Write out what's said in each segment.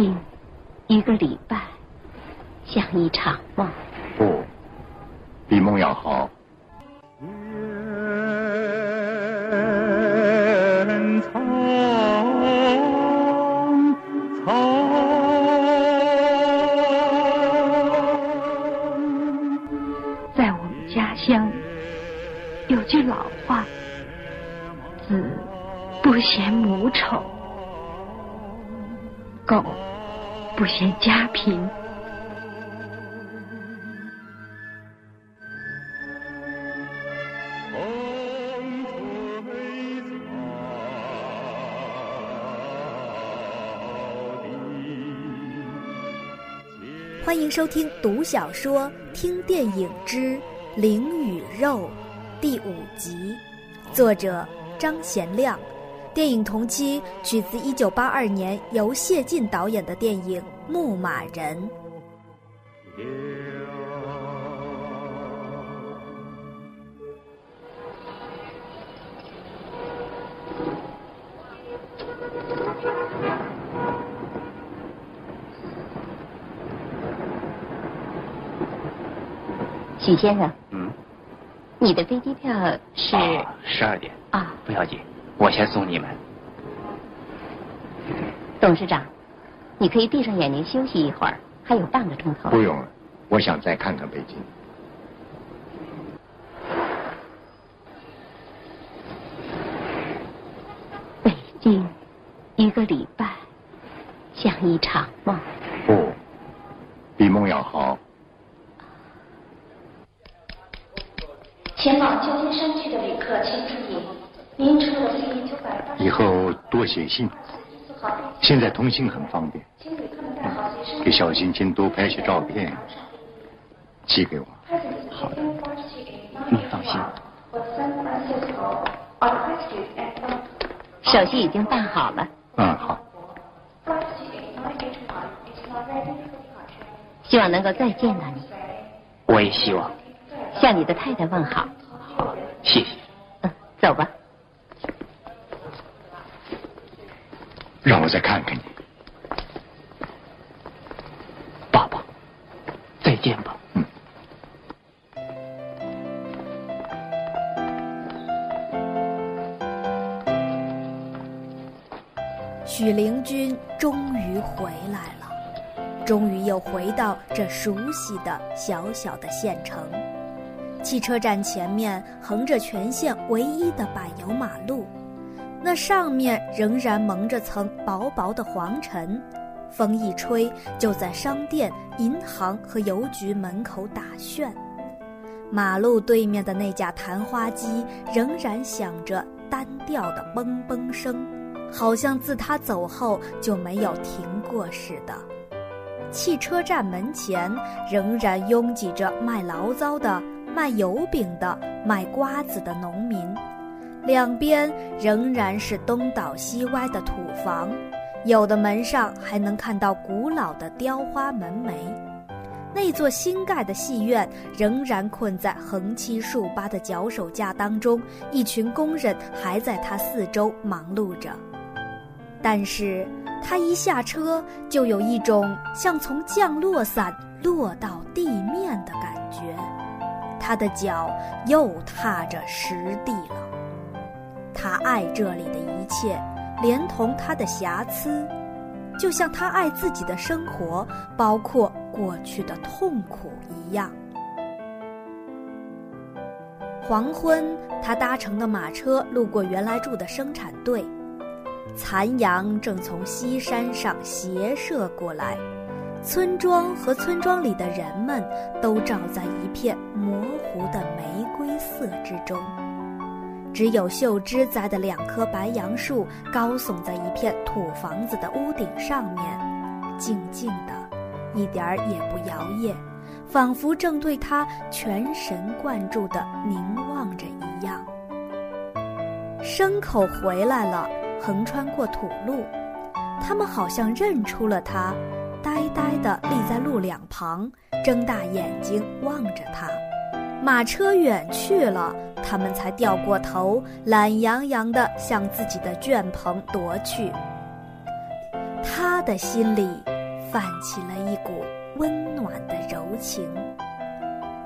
近一个礼拜，像一场梦。不，比梦要好。在我们家乡有句老话：“子不嫌母丑，狗不嫌家贫。”欢迎收听读小说、听电影之《灵与肉》第五集，作者张贤亮。电影同期取自1982年由谢晋导演的电影《牧马人》。许先生，嗯，你的飞机票是十二点啊？不要紧，我先送你们。董事长，你可以闭上眼睛休息一会儿，还有半个钟头。不用了，我想再看看北京。北京一个礼拜，像一场梦。不，比梦要好。前往旧金山区的旅客请注意，您乘的是一九百八。以后多写信，现在通信很方便。给小星星多拍些照片，寄给我。好的，你放心。手续已经办好了，嗯，好。希望能够再见到你，我也希望。向你的太太问好。好，谢谢。嗯，走吧。让我再看看你，爸爸，再见吧。嗯。许灵均终于回来了，终于又回到这熟悉的小小的县城。汽车站前面横着全县唯一的柏油马路，那上面仍然蒙着层薄薄的黄尘，风一吹就在商店、银行和邮局门口打旋。马路对面的那架弹花机仍然响着单调的嘣嘣声，好像自他走后就没有停过似的。汽车站门前仍然拥挤着卖醪糟的。卖油饼的、卖瓜子的农民，两边仍然是东倒西歪的土房，有的门上还能看到古老的雕花门楣。那座新盖的戏院仍然困在横七竖八的脚手架当中，一群工人还在它四周忙碌着。但是他一下车，就有一种像从降落伞落到地面的感觉。他的脚又踏着实地了。他爱这里的一切，连同他的瑕疵，就像他爱自己的生活，包括过去的痛苦一样。黄昏，他搭乘的马车路过原来住的生产队，残阳正从西山上斜射过来。村庄和村庄里的人们都照在一片模糊的玫瑰色之中，只有秀芝栽的两棵白杨树高耸在一片土房子的屋顶上面，静静的，一点儿也不摇曳，仿佛正对他全神贯注地凝望着一样。牲口回来了，横穿过土路，他们好像认出了他。呆呆地立在路两旁，睁大眼睛望着他。马车远去了，他们才掉过头，懒洋洋地向自己的圈棚踱去。他的心里泛起了一股温暖的柔情。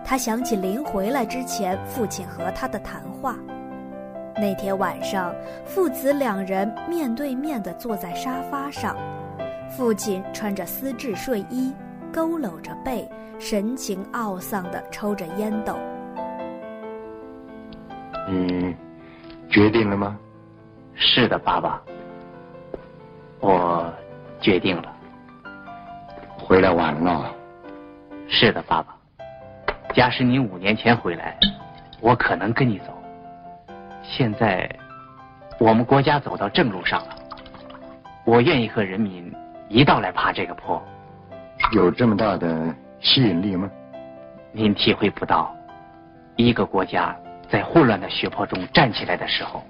他想起临回来之前父亲和他的谈话。那天晚上，父子两人面对面地坐在沙发上，父亲穿着丝质睡衣，佝偻着背，神情懊丧地抽着烟斗。你决定了吗？是的，爸爸，我决定了。回来晚了。是的，爸爸。假使你五年前回来，我可能跟你走。现在，我们国家走到正路上了，我愿意和人民一道来爬这个坡。有这么大的吸引力吗？您体会不到，一个国家在混乱的血泊中站起来的时候，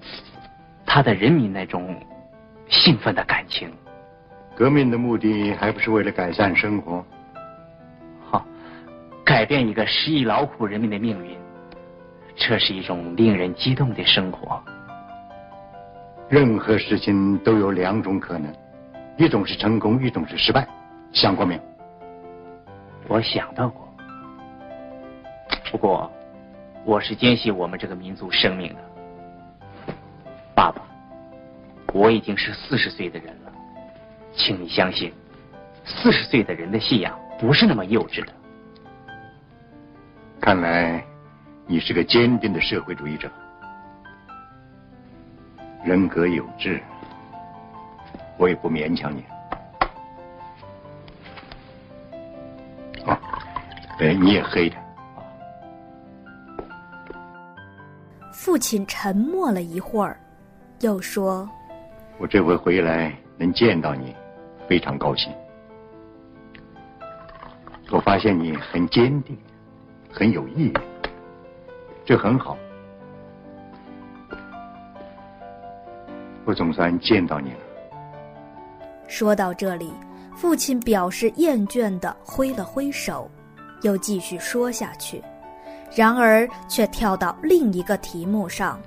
他的人民那种兴奋的感情。革命的目的还不是为了改善生活？好改变一个十亿劳苦人民的命运，这是一种令人激动的生活。任何事情都有两种可能，一种是成功，一种是失败。想过没有？我想到过。不过，我是坚信我们这个民族生命的。爸爸，我已经是四十岁的人了，请你相信，四十岁的人的信仰不是那么幼稚的。看来，你是个坚定的社会主义者，人格有志，我也不勉强你。哦，哎，你也喝一点。父亲沉默了一会儿，又说：“我这回回来能见到你，非常高兴。我发现你很坚定。”很有毅力，这很好。我总算见到你了。说到这里，父亲表示厌倦的挥了挥手，又继续说下去，然而却跳到另一个题目上。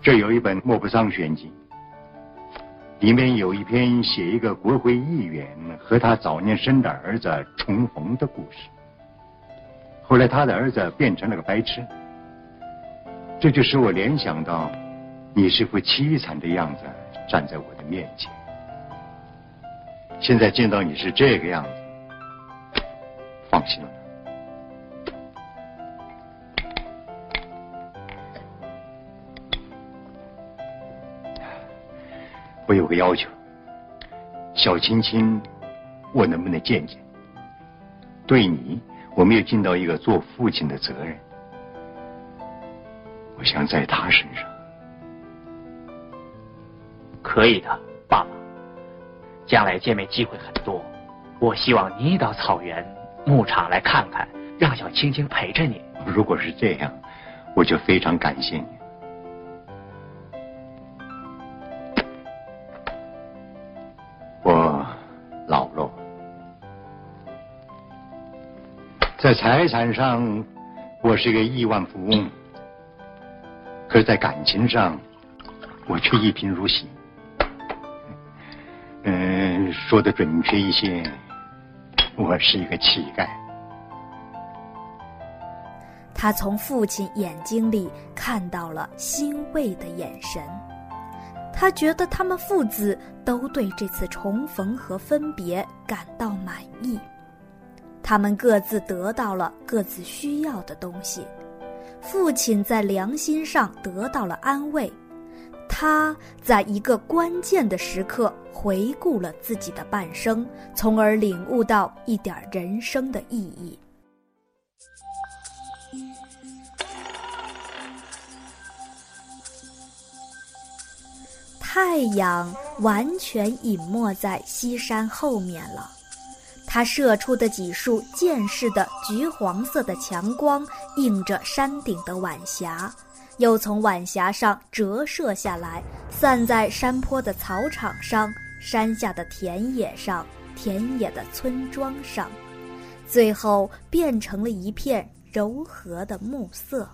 这有一本莫泊桑选集，里面有一篇写一个国会议员和他早年生的儿子重逢的故事。后来，他的儿子变成了个白痴，这就使我联想到，你是副凄惨的样子站在我的面前。现在见到你是这个样子，放心了。我有个要求，小青青，我能不能见见？对你。我没有尽到一个做父亲的责任，我想在他身上。可以的，爸爸。将来见面机会很多，我希望你到草原牧场来看看，让小青青陪着你。如果是这样，我就非常感谢你。在财产上，我是个亿万富翁；可是，在感情上，我却一贫如洗。嗯，说的准确一些，我是一个乞丐。他从父亲眼睛里看到了欣慰的眼神，他觉得他们父子都对这次重逢和分别感到满意。他们各自得到了各自需要的东西，父亲在良心上得到了安慰，他在一个关键的时刻回顾了自己的半生，从而领悟到一点人生的意义。太阳完全隐没在西山后面了。它射出的几束渐逝的橘黄色的强光，映着山顶的晚霞，又从晚霞上折射下来，散在山坡的草场上、山下的田野上、田野的村庄上，最后变成了一片柔和的暮色。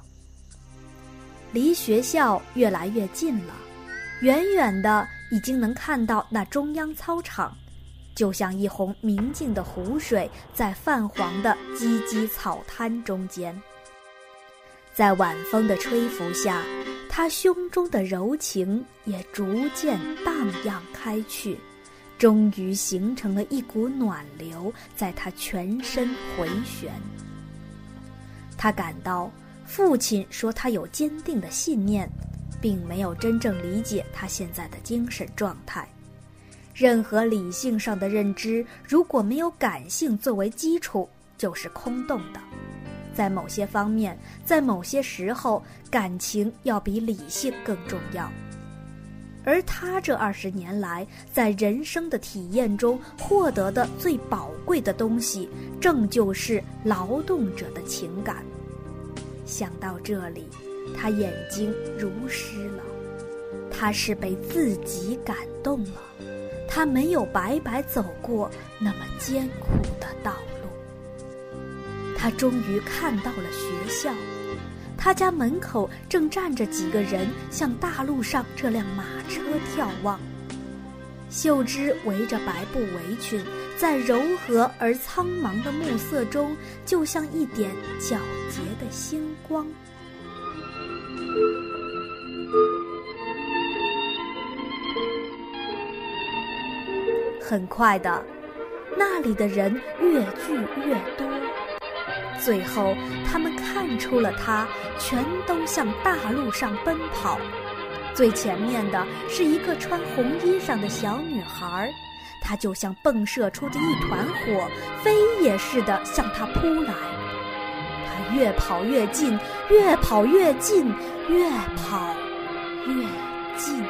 离学校越来越近了，远远的已经能看到那中央操场。就像一泓明净的湖水在泛黄的芨芨草滩中间。在晚风的吹拂下，他胸中的柔情也逐渐荡漾开去，终于形成了一股暖流，在他全身回旋。他感到，父亲说他有坚定的信念。并没有真正理解他现在的精神状态。任何理性上的认知，如果没有感性作为基础，就是空洞的。在某些方面，在某些时候，感情要比理性更重要。而他这二十年来在人生的体验中获得的最宝贵的东西，正就是劳动者的情感。想到这里。他眼睛如湿了，他是被自己感动了，他没有白白走过那么艰苦的道路。他终于看到了学校，他家门口正站着几个人，向大路上这辆马车眺望。秀芝围着白布围裙，在柔和而苍茫的暮色中，就像一点皎洁的星光。很快的，那里的人越聚越多，最后他们看出了他，全都向大路上奔跑。最前面的是一个穿红衣裳的小女孩，她就像迸射出的一团火，飞也似的向他扑来。她越跑越近，越跑越近，越跑越近。